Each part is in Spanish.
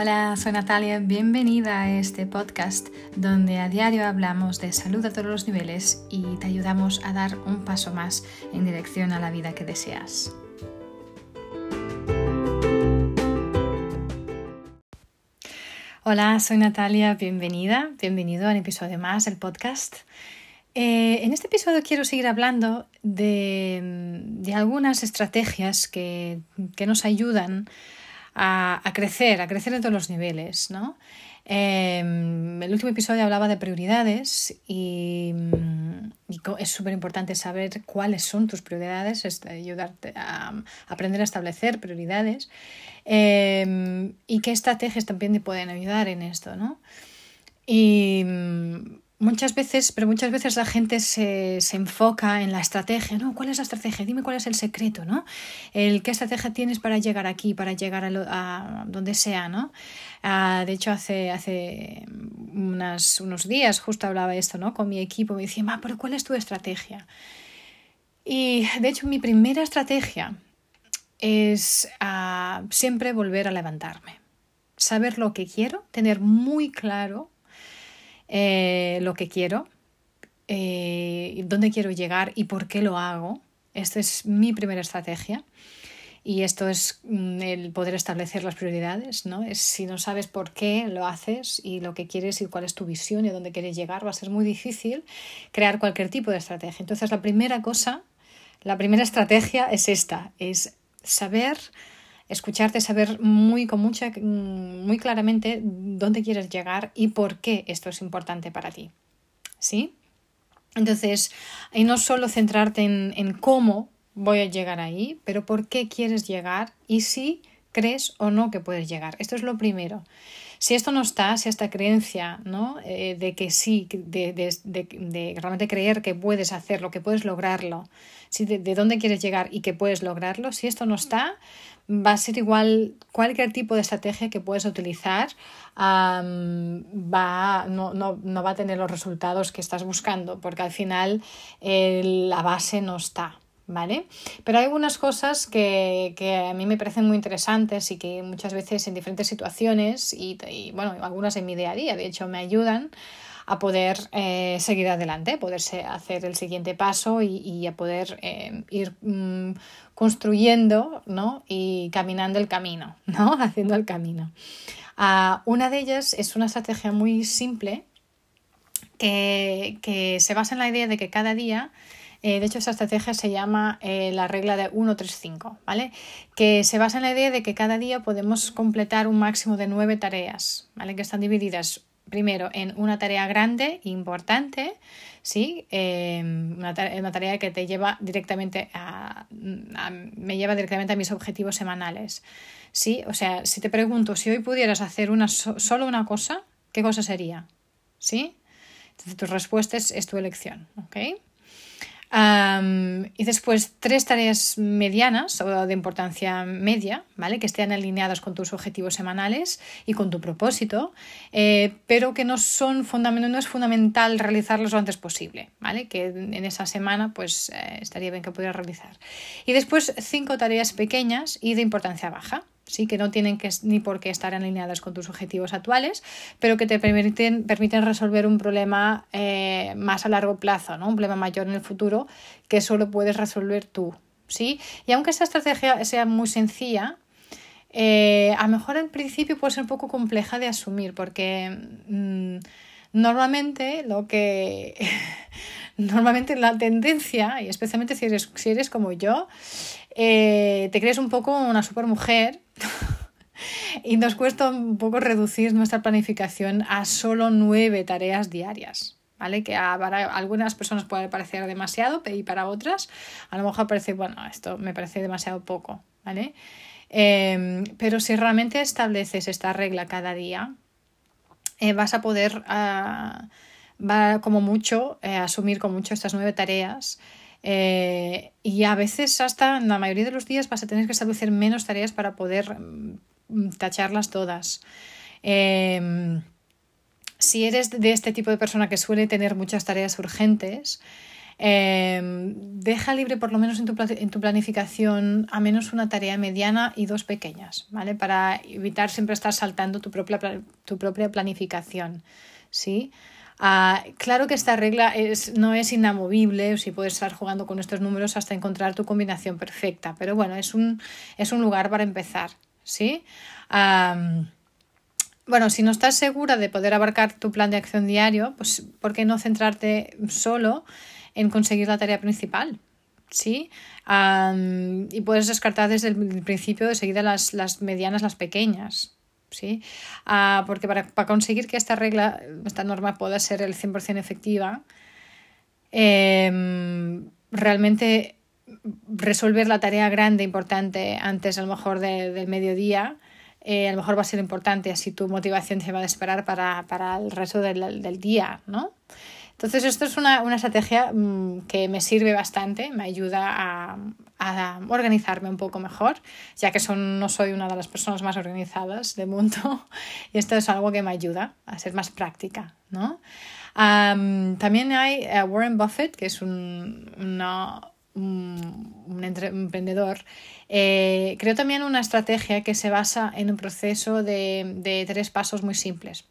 Hola, soy Natalia, bienvenida a este podcast donde a diario hablamos de salud a todos los niveles y te ayudamos a dar un paso más en dirección a la vida que deseas. Hola, soy Natalia, bienvenida, bienvenido a un episodio más del podcast. Eh, en este episodio quiero seguir hablando de, algunas estrategias que, nos ayudan a, crecer, a crecer en todos los niveles. ¿no? Em, el último episodio hablaba de prioridades y, es súper importante saber cuáles son tus prioridades, ayudarte a, aprender a establecer prioridades em, y qué estrategias también te pueden ayudar en esto. ¿no? Y Muchas veces, pero muchas veces la gente se, se, enfoca en la estrategia, ¿no? ¿Cuál es la estrategia? Dime cuál es el secreto, ¿no? El qué estrategia tienes para llegar aquí, para llegar a, donde sea, ¿no? Ah, de hecho, hace, hace unas, unos días justo hablaba esto, ¿no? Con mi equipo, me decía, pero ¿cuál es tu estrategia? Y de hecho, mi primera estrategia es ah, siempre volver a levantarme. Saber lo que quiero, tener muy claro eh, lo que quiero, eh, dónde quiero llegar y por qué lo hago. Esta es mi primera estrategia. Y esto es mm, el poder establecer las prioridades, ¿no? Si no sabes por qué lo haces y lo que quieres y cuál es tu visión y a dónde quieres llegar, va a ser muy difícil crear cualquier tipo de estrategia. Entonces, la primera cosa, la primera estrategia es esta, es saber escucharte, saber muy con mucha, muy claramente dónde quieres llegar y por qué esto es importante para ti. ¿Sí? Entonces, y no solo centrarte en, en cómo voy a llegar ahí, pero por qué quieres llegar y si crees o no que puedes llegar. Esto es lo primero. Si esto no está, si esta creencia ¿no? Eh, de que sí, de, de, de, realmente creer que puedes hacerlo, que puedes lograrlo, si de, dónde quieres llegar y que puedes lograrlo, si esto no está, va a ser igual cualquier tipo de estrategia que puedes utilizar, va, no, no, no, va a tener los resultados que estás buscando, porque al final la base no está. ¿Vale? Pero hay algunas cosas que, que, a mí me parecen muy interesantes y que muchas veces en diferentes situaciones y, y bueno, algunas en mi día a día, de hecho, me ayudan a poder eh, seguir adelante, poderse hacer el siguiente paso y, y a poder eh, ir mm, construyendo ¿no? y caminando el camino, ¿no? haciendo el camino. Uh, una de ellas es una estrategia muy simple que, que se basa en la idea de que cada día eh, de hecho, esa estrategia se llama la regla de 135, ¿vale? Que se basa en la idea de que cada día podemos completar un máximo de nueve tareas, ¿vale? Que están divididas primero en una tarea grande, importante, ¿sí? Eh, una, tarea, que te lleva directamente a, me lleva directamente a mis objetivos semanales, ¿sí? O sea, si te pregunto si hoy pudieras hacer una solo una cosa, ¿qué cosa sería? ¿Sí? Entonces tu respuesta es, es tu elección, ¿ok? Y después tres tareas medianas o de importancia media, ¿vale? Que estén alineadas con tus objetivos semanales y con tu propósito, eh, pero que no son fundamental, no es fundamental realizarlos lo antes posible, ¿vale? Que en esa semana pues eh, estaría bien que pudieras realizar. Y después cinco tareas pequeñas y de importancia baja, ¿sí? que no tienen que, ni por qué estar alineadas con tus objetivos actuales, pero que te permiten, permiten resolver un problema eh, más a largo plazo, ¿no? un problema mayor en el futuro que solo puedes resolver tú. ¿sí? Y aunque esta estrategia sea muy sencilla, eh, a lo mejor en principio puede ser un poco compleja de asumir porque mm, normalmente lo que... normalmente la tendencia, y especialmente si eres, si eres como yo, eh, te crees un poco una supermujer y nos cuesta un poco reducir nuestra planificación a solo nueve tareas diarias. ¿Vale? Que para algunas personas puede parecer demasiado y para otras a lo mejor parece, bueno, esto me parece demasiado poco, ¿vale? Em, pero si realmente estableces esta regla cada día, eh, vas a poder, uh, va como mucho, eh, asumir con mucho estas nueve tareas eh, y a veces hasta en la mayoría de los días vas a tener que establecer menos tareas para poder mm, tacharlas todas. Em, si eres de este tipo de persona que suele tener muchas tareas urgentes, Em, deja libre por lo menos en tu, en tu, planificación a menos una tarea mediana y dos pequeñas, ¿vale? Para evitar siempre estar saltando tu propia, tu propia planificación, ¿sí? Ah, claro que esta regla es, no es inamovible, si puedes estar jugando con estos números hasta encontrar tu combinación perfecta, pero bueno, es un, es un lugar para empezar, ¿sí? bueno, si no estás segura de poder abarcar tu plan de acción diario, pues ¿por qué no centrarte solo en conseguir la tarea principal? ¿Sí? y puedes descartar desde el principio de seguida las, las medianas, las pequeñas, ¿sí? Ah, porque para, conseguir que esta regla, esta norma pueda ser el 100% efectiva, em, realmente resolver la tarea grande, importante, antes a lo mejor del mediodía, eh, a lo mejor va a ser importante, así tu motivación se va a disparar para, para el resto del, del día, ¿no? Entonces, esto es una, una estrategia mm, que me sirve bastante, me ayuda a, a, organizarme un poco mejor, ya que son, no soy una de las personas más organizadas del mundo, y esto es algo que me ayuda a ser más práctica, ¿no? también hay eh, Warren Buffett, que es un, un, emprendedor, eh, creo también una estrategia que se basa en un proceso de, de tres pasos muy simples.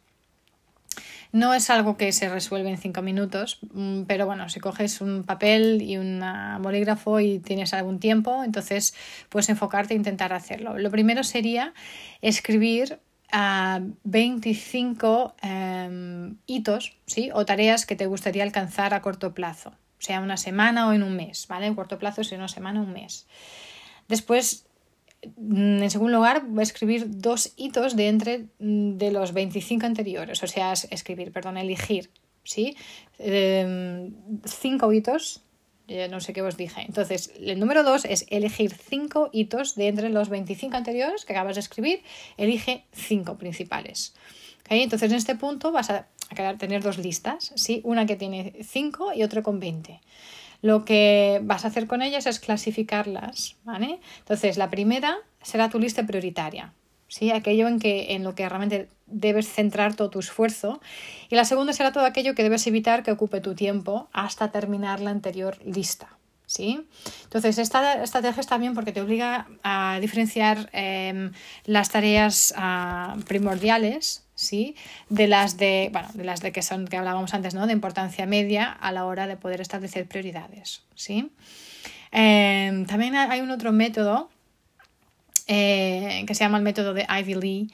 No es algo que se resuelve en cinco minutos, mm, pero bueno, si coges un papel y un bolígrafo y tienes algún tiempo, entonces puedes enfocarte e intentar hacerlo. Lo primero sería escribir a ah, 25 em, hitos ¿sí? o tareas que te gustaría alcanzar a corto plazo, sea una semana o en un mes, ¿vale? En corto plazo, sea una semana o un mes. Después en segundo lugar, escribir dos hitos de entre mm, de los 25 anteriores, o sea, escribir, perdón, elegir, ¿sí? Em, cinco hitos, no sé qué os dije. Entonces, el número dos es elegir cinco hitos de entre los 25 anteriores que acabas de escribir, elige cinco principales. Entonces, en este punto vas a, tener dos listas, ¿sí? Una que tiene 5 y otra con 20. Lo que vas a hacer con ellas es clasificarlas, ¿vale? Entonces, la primera será tu lista prioritaria, ¿sí? Aquello en, que, en lo que realmente debes centrar todo tu esfuerzo. Y la segunda será todo aquello que debes evitar que ocupe tu tiempo hasta terminar la anterior lista. ¿Sí? Entonces, esta estrategia está bien porque te obliga a diferenciar em, las tareas ah, primordiales ¿sí? De las de, bueno, de las de que son, que hablábamos antes, ¿no? De importancia media a la hora de poder establecer prioridades, ¿sí? Em, también hay un otro método eh, que se llama el método de Ivy Lee,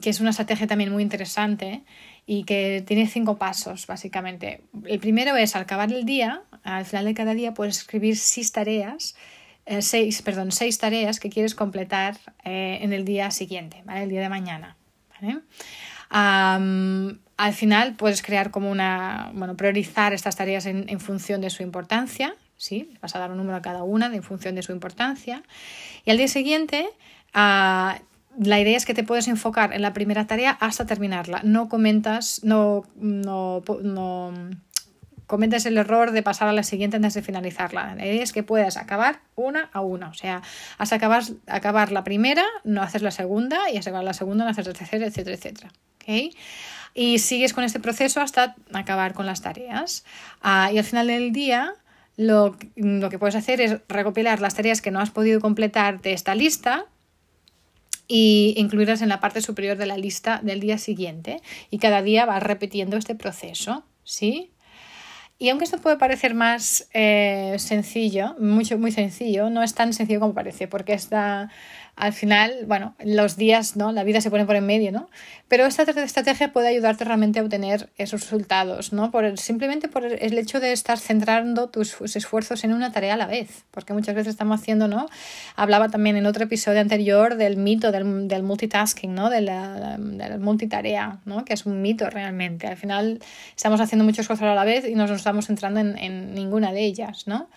que es una estrategia también muy interesante y que tiene cinco pasos, básicamente. El primero es, al acabar el día, al final de cada día, puedes escribir seis tareas eh, seis, perdón, seis tareas que quieres completar eh, en el día siguiente. El día de mañana, al final puedes crear como una, bueno, priorizar estas tareas en, función de su importancia, ¿sí? Vas a dar un número a cada una en función de su importancia. Y al día siguiente, ah, la idea es que te puedes enfocar en la primera tarea hasta terminarla. No comentas, no, no, no cometes el error de pasar a la siguiente antes de finalizarla. La idea es que puedas acabar una a una. O sea, hasta acabar, acabar la primera, no haces la segunda, y hasta acabar la segunda, no haces la tercera, etcétera, etcétera. ¿Okay? Y sigues con este proceso hasta acabar con las tareas. Ah, y al final del día, lo, lo que puedes hacer es recopilar las tareas que no has podido completar de esta lista y incluirlas en la parte superior de la lista del día siguiente. Y cada día vas repitiendo este proceso. ¿Sí? Y aunque esto puede parecer más eh, sencillo, mucho, muy sencillo, no es tan sencillo como parece, porque está al final, bueno, los días, ¿no? La vida se pone por en medio, ¿no? Pero esta estrategia puede ayudarte realmente a obtener esos resultados, ¿no? Por simplemente por el hecho de estar centrando tus esfuerzos en una tarea a la vez, porque muchas veces estamos haciendo, ¿no? Hablaba también en otro episodio anterior del mito del, del multitasking, ¿no? De la, multitarea, ¿no? Que es un mito realmente. Al final estamos haciendo muchas cosas a la vez y no nos estamos centrando en, en ninguna de ellas, ¿no?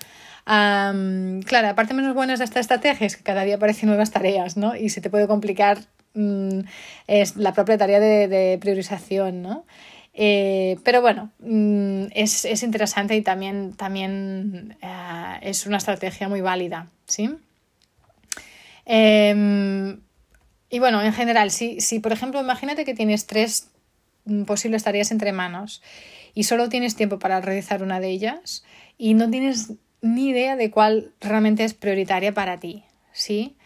Claro, aparte menos buenas de esta estrategia es que cada día aparecen nuevas tareas, ¿no? Y se te puede complicar mm, es la propia tarea de, priorización, ¿no? Eh, pero bueno, mm, es, interesante y también, también eh, es una estrategia muy válida, ¿sí? Em, y bueno, en general, si, si por ejemplo, imagínate que tienes tres mm, posibles tareas entre manos y solo tienes tiempo para realizar una de ellas y no tienes ni idea de cuál realmente es prioritaria para ti, ¿sí?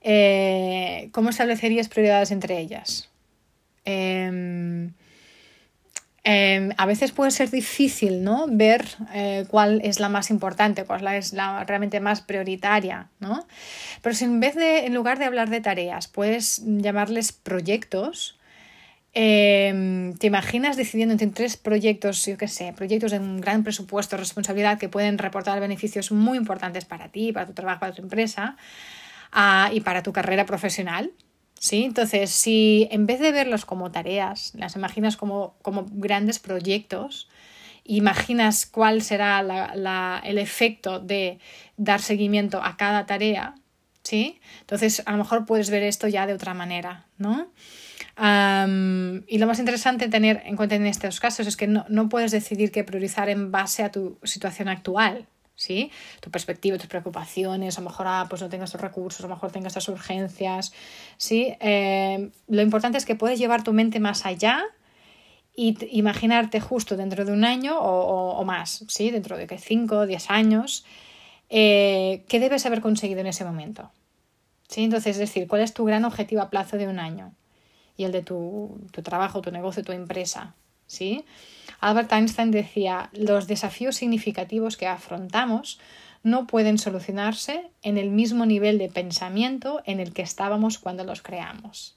Eh, ¿Cómo establecerías prioridades entre ellas? Em, em, a veces puede ser difícil ¿no? ver eh, cuál es la más importante, cuál es la realmente más prioritaria, ¿no? Pero si en vez de, en lugar de hablar de tareas, puedes llamarles proyectos, em, ¿te imaginas decidiendo entre tres proyectos, yo qué sé, proyectos de un gran presupuesto, responsabilidad que pueden reportar beneficios muy importantes para ti, para tu trabajo, para tu empresa ah, y para tu carrera profesional? ¿Sí? Entonces, si en vez de verlos como tareas, las imaginas como, como grandes proyectos, imaginas cuál será la, el efecto de dar seguimiento a cada tarea, ¿sí? Entonces, a lo mejor puedes ver esto ya de otra manera, ¿no? Y lo más interesante tener en cuenta en estos casos es que no, no puedes decidir qué priorizar en base a tu situación actual, ¿sí? Tu perspectiva, tus preocupaciones, a lo mejor ah, pues no tengas estos recursos, a lo mejor tengas estas urgencias, ¿sí? Eh, lo importante es que puedes llevar tu mente más allá y imaginarte justo dentro de un año o, más, ¿sí? Dentro de que 5 o 10 años, eh, ¿qué debes haber conseguido en ese momento? ¿Sí? Entonces, es decir, ¿cuál es tu gran objetivo a plazo de un año? Y el de tu, tu trabajo, tu negocio, tu empresa, ¿sí? Albert Einstein decía, los desafíos significativos que afrontamos no pueden solucionarse en el mismo nivel de pensamiento en el que estábamos cuando los creamos.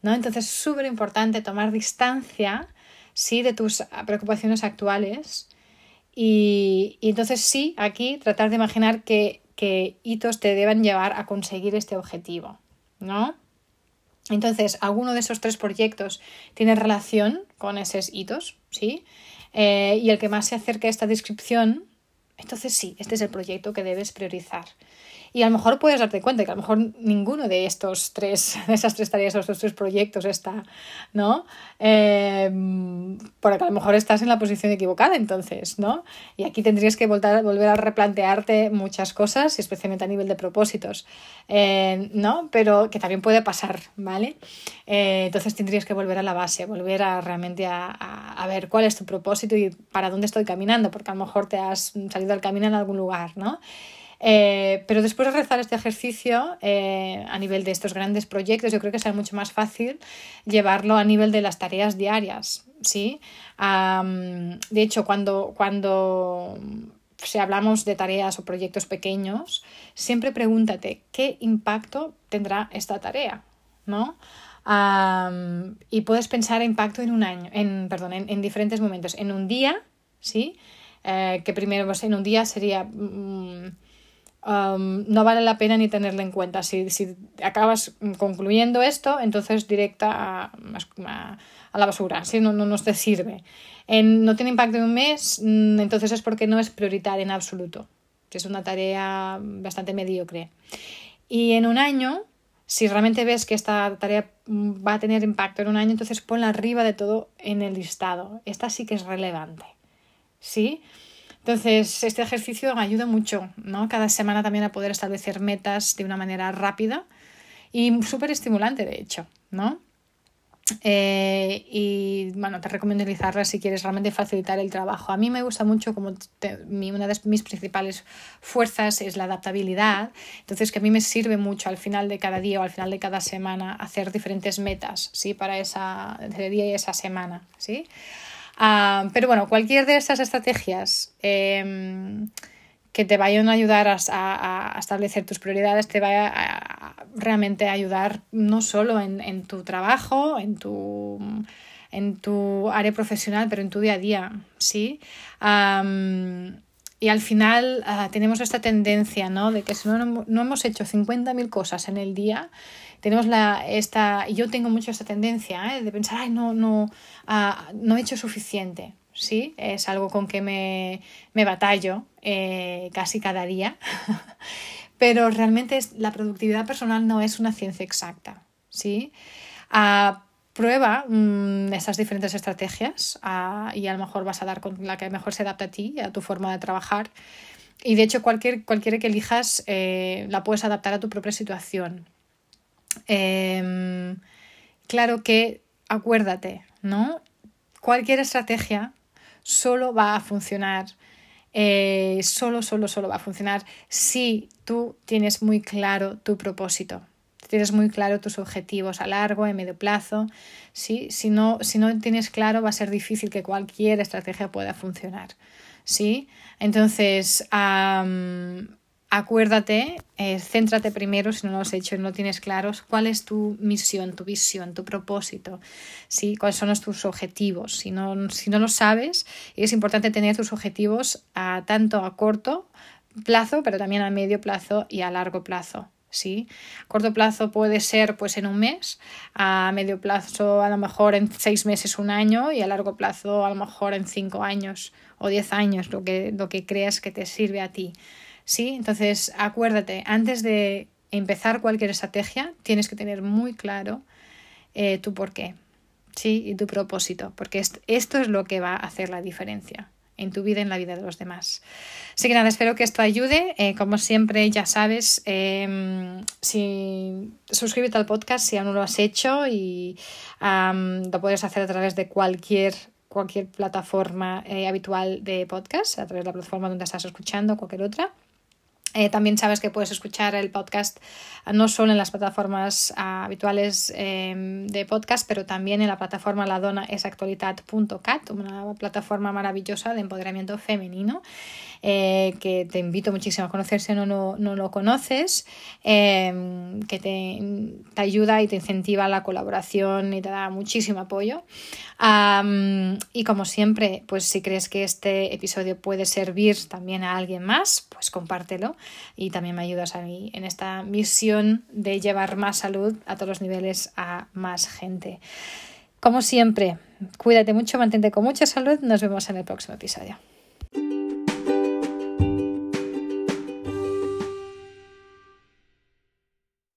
¿No? Entonces es súper importante tomar distancia sí, de tus preocupaciones actuales y, y, entonces sí, aquí tratar de imaginar qué, hitos te deben llevar a conseguir este objetivo. ¿no? Entonces, alguno de esos tres proyectos tiene relación con esos hitos, ¿sí? Eh, y el que más se acerca a esta descripción, entonces sí, este es el proyecto que debes priorizar. Y a lo mejor puedes darte cuenta que a lo mejor ninguno de estos tres, de esas tres tareas o estos tres proyectos está, ¿no? Eh, porque a lo mejor estás en la posición equivocada entonces, ¿no? Y aquí tendrías que volver, a replantearte muchas cosas, especialmente a nivel de propósitos, eh, ¿no? Pero que también puede pasar, ¿vale? Eh, entonces tendrías que volver a la base, volver a realmente a, a, ver cuál es tu propósito y para dónde estoy caminando, porque a lo mejor te has salido al camino en algún lugar, ¿no? Eh, pero después de realizar este ejercicio eh, a nivel de estos grandes proyectos, yo creo que será mucho más fácil llevarlo a nivel de las tareas diarias. ¿sí? de hecho, cuando, cuando si hablamos de tareas o proyectos pequeños, siempre pregúntate qué impacto tendrá esta tarea. ¿no? y puedes pensar impacto en un año, en, perdón, en, diferentes momentos. En un día, ¿sí? Eh, que primero pues, en un día sería mm, no vale la pena ni tenerla en cuenta. Si, si acabas concluyendo esto, entonces directa a, la basura, si no, no, no te sirve. No tiene impacto en un mes, mm, entonces es porque no es prioritaria en absoluto. Es una tarea bastante mediocre. Y en un año, si realmente ves que esta tarea va a tener impacto en un año, entonces ponla arriba de todo en el listado. Esta sí que es relevante. ¿Sí? Entonces, este ejercicio ayuda mucho, ¿no? Cada semana también a poder establecer metas de una manera rápida y súper estimulante, de hecho, ¿no? Eh, y bueno, te recomiendo utilizarla si quieres realmente facilitar el trabajo. A mí me gusta mucho, como una de mis principales fuerzas es la adaptabilidad, entonces que a mí me sirve mucho al final de cada día o al final de cada semana hacer diferentes metas, ¿sí? Para esa, ese día y esa semana, ¿sí? Ah, pero bueno, cualquier de estas estrategias em, que te vayan a ayudar a, establecer tus prioridades, te vaya a, realmente ayudar no solo en, tu trabajo, en tu, en tu área profesional, pero en tu día a día, ¿sí? y al final ah, tenemos esta tendencia, ¿no? De que si no, no hemos hecho 50.000 cosas en el día, tenemos la, esta, yo tengo mucho esta tendencia ¿eh? de pensar, ay, no, no, ah, no he hecho suficiente. Sí, es algo con que me, me batallo eh, casi cada día, pero realmente es, la productividad personal no es una ciencia exacta. ¿sí? Prueba mm, estas diferentes estrategias y a lo mejor vas a dar con la que mejor se adapta a ti, a tu forma de trabajar. Y de hecho, cualquier, cualquiera que elijas eh, la puedes adaptar a tu propia situación. Em, claro que acuérdate, ¿no? Cualquier estrategia solo va a funcionar, eh, solo, solo, solo va a funcionar si tú tienes muy claro tu propósito, tienes muy claro tus objetivos a largo, y medio plazo. ¿sí? Si, no, si no tienes claro, va a ser difícil que cualquier estrategia pueda funcionar. ¿sí? Entonces, acuérdate, eh, céntrate primero, si no lo has hecho y no tienes claros, cuál es tu misión, tu visión, tu propósito, ¿sí? cuáles son tus objetivos. Si no, si no lo sabes, es importante tener tus objetivos a, tanto a corto plazo, pero también a medio plazo y a largo plazo. ¿sí? Corto plazo puede ser pues en un mes, a medio plazo a lo mejor en seis meses, un año y a largo plazo a lo mejor en cinco años o diez años, lo que, lo que creas que te sirve a ti. ¿Sí? Entonces, acuérdate, antes de empezar cualquier estrategia, tienes que tener muy claro eh, tu por qué, ¿sí? Y tu propósito, porque esto es lo que va a hacer la diferencia en tu vida y en la vida de los demás. Así que nada, espero que esto ayude. Eh, como siempre, ya sabes, em, si suscríbete al podcast si aún no lo has hecho y lo puedes hacer a través de cualquier cualquier plataforma eh, habitual de podcast, a través de la plataforma donde estás escuchando, cualquier otra. Eh, también sabes que puedes escuchar el podcast ah, no solo en las plataformas ah, habituales em, de podcast, pero también en la plataforma ladonaesactualitat.cat, una plataforma maravillosa de empoderamiento femenino eh, que te invito muchísimo a conocer si no, no, lo conoces, em, que te, te, ayuda y te incentiva la colaboración y te da muchísimo apoyo. y como siempre, pues si crees que este episodio puede servir también a alguien más, pues compártelo y también me ayudas a mí en esta misión de llevar más salud a todos los niveles a más gente. Como siempre, cuídate mucho, mantente con mucha salud. Nos vemos en el próximo episodio.